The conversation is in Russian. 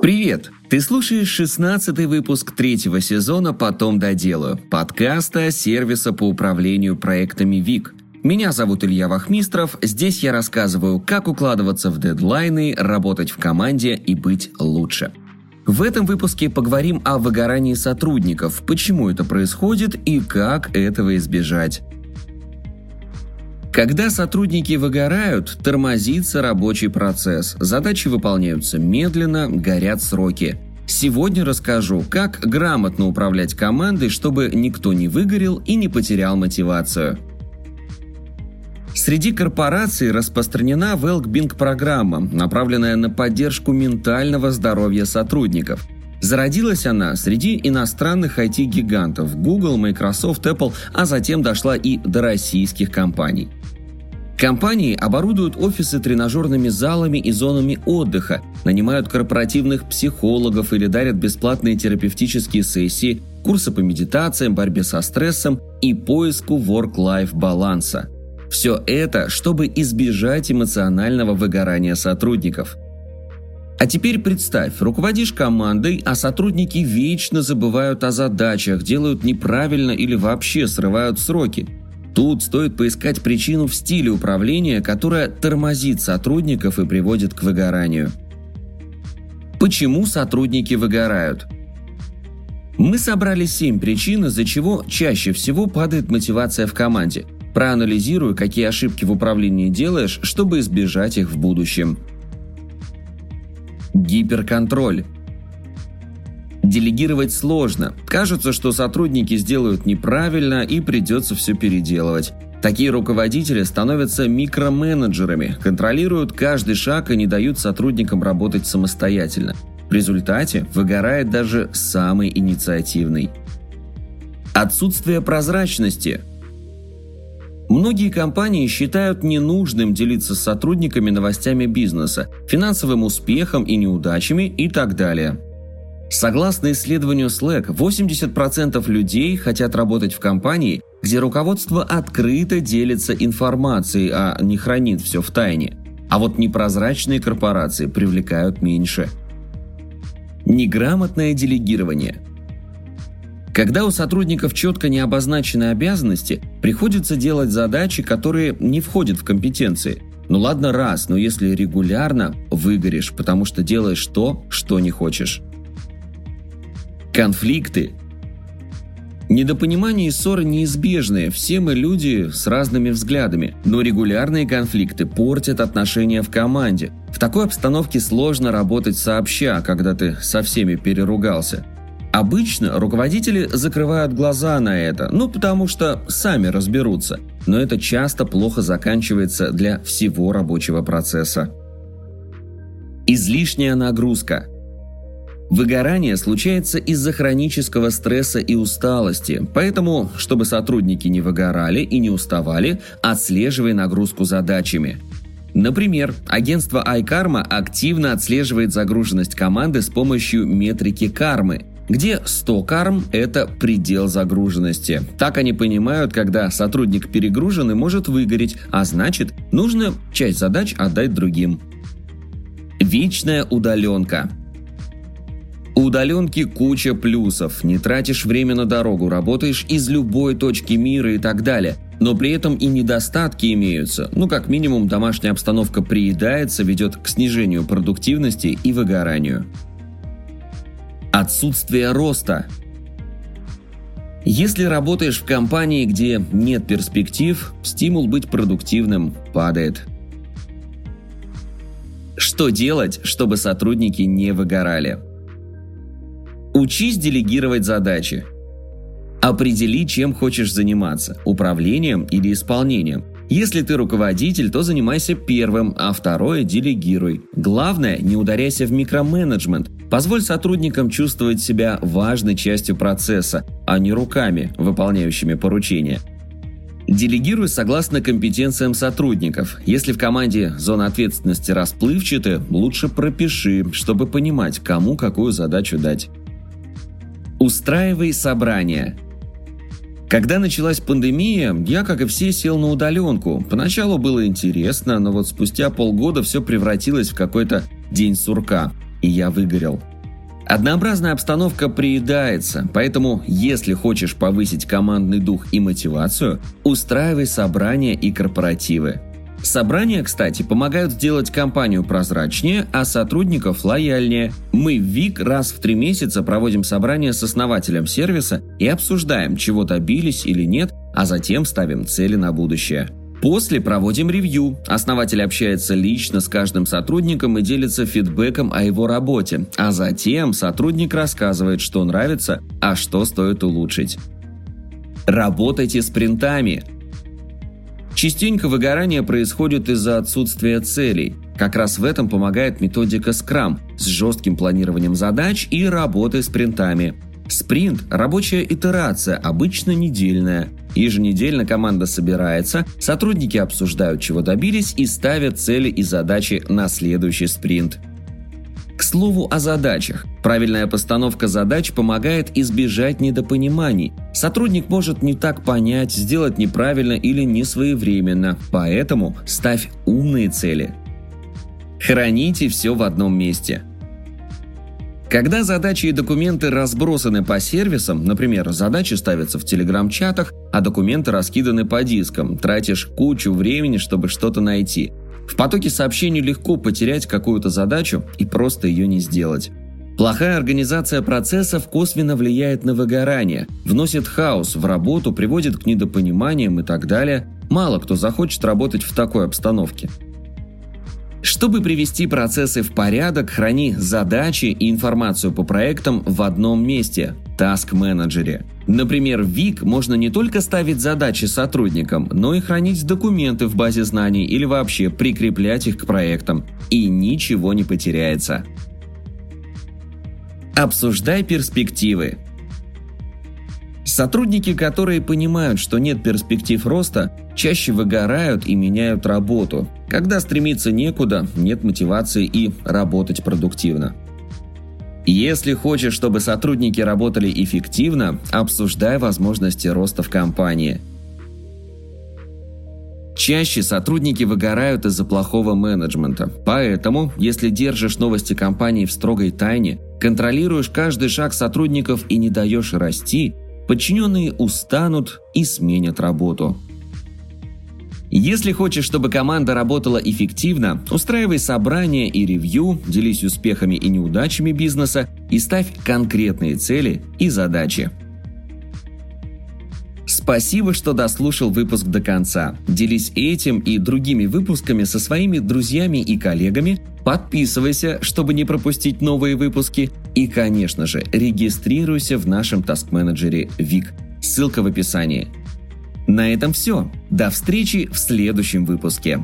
Привет! Ты слушаешь 16 выпуск третьего сезона «Потом доделаю» подкаста сервиса по управлению проектами ВИК. Меня зовут Илья Вахмистров. Здесь я рассказываю, как укладываться в дедлайны, работать в команде и быть лучше. В этом выпуске поговорим о выгорании сотрудников, почему это происходит и как этого избежать. Когда сотрудники выгорают, тормозится рабочий процесс, задачи выполняются медленно, горят сроки. Сегодня расскажу, как грамотно управлять командой, чтобы никто не выгорел и не потерял мотивацию. Среди корпораций распространена Wellbeing программа, направленная на поддержку ментального здоровья сотрудников. Зародилась она среди иностранных IT-гигантов Google, Microsoft, Apple, а затем дошла и до российских компаний. Компании оборудуют офисы тренажерными залами и зонами отдыха, нанимают корпоративных психологов или дарят бесплатные терапевтические сессии, курсы по медитациям, борьбе со стрессом и поиску work-life баланса. Все это, чтобы избежать эмоционального выгорания сотрудников. А теперь представь, руководишь командой, а сотрудники вечно забывают о задачах, делают неправильно или вообще срывают сроки – Тут стоит поискать причину в стиле управления, которая тормозит сотрудников и приводит к выгоранию. Почему сотрудники выгорают? Мы собрали 7 причин, из-за чего чаще всего падает мотивация в команде. Проанализирую, какие ошибки в управлении делаешь, чтобы избежать их в будущем. Гиперконтроль. Делегировать сложно. Кажется, что сотрудники сделают неправильно и придется все переделывать. Такие руководители становятся микроменеджерами, контролируют каждый шаг и не дают сотрудникам работать самостоятельно. В результате выгорает даже самый инициативный. Отсутствие прозрачности. Многие компании считают ненужным делиться с сотрудниками новостями бизнеса, финансовым успехом и неудачами и так далее. Согласно исследованию Slack, 80% людей хотят работать в компании, где руководство открыто делится информацией, а не хранит все в тайне. А вот непрозрачные корпорации привлекают меньше. Неграмотное делегирование. Когда у сотрудников четко не обозначены обязанности, приходится делать задачи, которые не входят в компетенции. Ну ладно раз, но если регулярно, выгоришь, потому что делаешь то, что не хочешь. Конфликты. Недопонимание и ссоры неизбежны, все мы люди с разными взглядами, но регулярные конфликты портят отношения в команде. В такой обстановке сложно работать сообща, когда ты со всеми переругался. Обычно руководители закрывают глаза на это, ну потому что сами разберутся, но это часто плохо заканчивается для всего рабочего процесса. Излишняя нагрузка – Выгорание случается из-за хронического стресса и усталости, поэтому, чтобы сотрудники не выгорали и не уставали, отслеживай нагрузку задачами. Например, агентство iKarma активно отслеживает загруженность команды с помощью метрики кармы, где 100 карм – это предел загруженности. Так они понимают, когда сотрудник перегружен и может выгореть, а значит, нужно часть задач отдать другим. Вечная удаленка – удаленки куча плюсов. Не тратишь время на дорогу, работаешь из любой точки мира и так далее. Но при этом и недостатки имеются. Ну, как минимум, домашняя обстановка приедается, ведет к снижению продуктивности и выгоранию. Отсутствие роста. Если работаешь в компании, где нет перспектив, стимул быть продуктивным падает. Что делать, чтобы сотрудники не выгорали? Учись делегировать задачи. Определи, чем хочешь заниматься – управлением или исполнением. Если ты руководитель, то занимайся первым, а второе – делегируй. Главное – не ударяйся в микроменеджмент. Позволь сотрудникам чувствовать себя важной частью процесса, а не руками, выполняющими поручения. Делегируй согласно компетенциям сотрудников. Если в команде зона ответственности расплывчатая, лучше пропиши, чтобы понимать, кому какую задачу дать. Устраивай собрания. Когда началась пандемия, я, как и все, сел на удаленку. Поначалу было интересно, но вот спустя полгода все превратилось в какой-то день сурка. и я выгорел. Однообразная обстановка приедается, поэтому, если хочешь повысить командный дух и мотивацию, устраивай собрания и корпоративы. Собрания, кстати, помогают сделать компанию прозрачнее, а сотрудников лояльнее. Мы в ВИК раз в три месяца проводим собрание с основателем сервиса и обсуждаем, чего добились или нет, а затем ставим цели на будущее. После проводим ревью. Основатель общается лично с каждым сотрудником и делится фидбэком о его работе, а затем сотрудник рассказывает, что нравится, а что стоит улучшить. Работайте с принтами. Частенько выгорание происходит из-за отсутствия целей. Как раз в этом помогает методика Scrum с жестким планированием задач и работой с принтами. Спринт – рабочая итерация, обычно недельная. Еженедельно команда собирается, сотрудники обсуждают, чего добились и ставят цели и задачи на следующий спринт. К слову о задачах. Правильная постановка задач помогает избежать недопониманий. Сотрудник может не так понять, сделать неправильно или не своевременно, поэтому ставь умные цели. Храните все в одном месте. Когда задачи и документы разбросаны по сервисам, например, задачи ставятся в телеграм-чатах, а документы раскиданы по дискам, тратишь кучу времени, чтобы что-то найти. В потоке сообщений легко потерять какую-то задачу и просто ее не сделать. Плохая организация процессов косвенно влияет на выгорание, вносит хаос в работу, приводит к недопониманиям и так далее. Мало кто захочет работать в такой обстановке. Чтобы привести процессы в порядок, храни задачи и информацию по проектам в одном месте – Manager. Например, в Вик можно не только ставить задачи сотрудникам, но и хранить документы в базе знаний или вообще прикреплять их к проектам. И ничего не потеряется. Обсуждай перспективы. Сотрудники, которые понимают, что нет перспектив роста, чаще выгорают и меняют работу. Когда стремиться некуда, нет мотивации и работать продуктивно. Если хочешь, чтобы сотрудники работали эффективно, обсуждай возможности роста в компании. Чаще сотрудники выгорают из-за плохого менеджмента. Поэтому, если держишь новости компании в строгой тайне, контролируешь каждый шаг сотрудников и не даешь расти – подчиненные устанут и сменят работу. Если хочешь, чтобы команда работала эффективно, устраивай собрания и ревью, делись успехами и неудачами бизнеса и ставь конкретные цели и задачи. Спасибо, что дослушал выпуск до конца. Делись этим и другими выпусками со своими друзьями и коллегами. Подписывайся, чтобы не пропустить новые выпуски. И, конечно же, регистрируйся в нашем таск-менеджере ВИК. Ссылка в описании. На этом все. До встречи в следующем выпуске.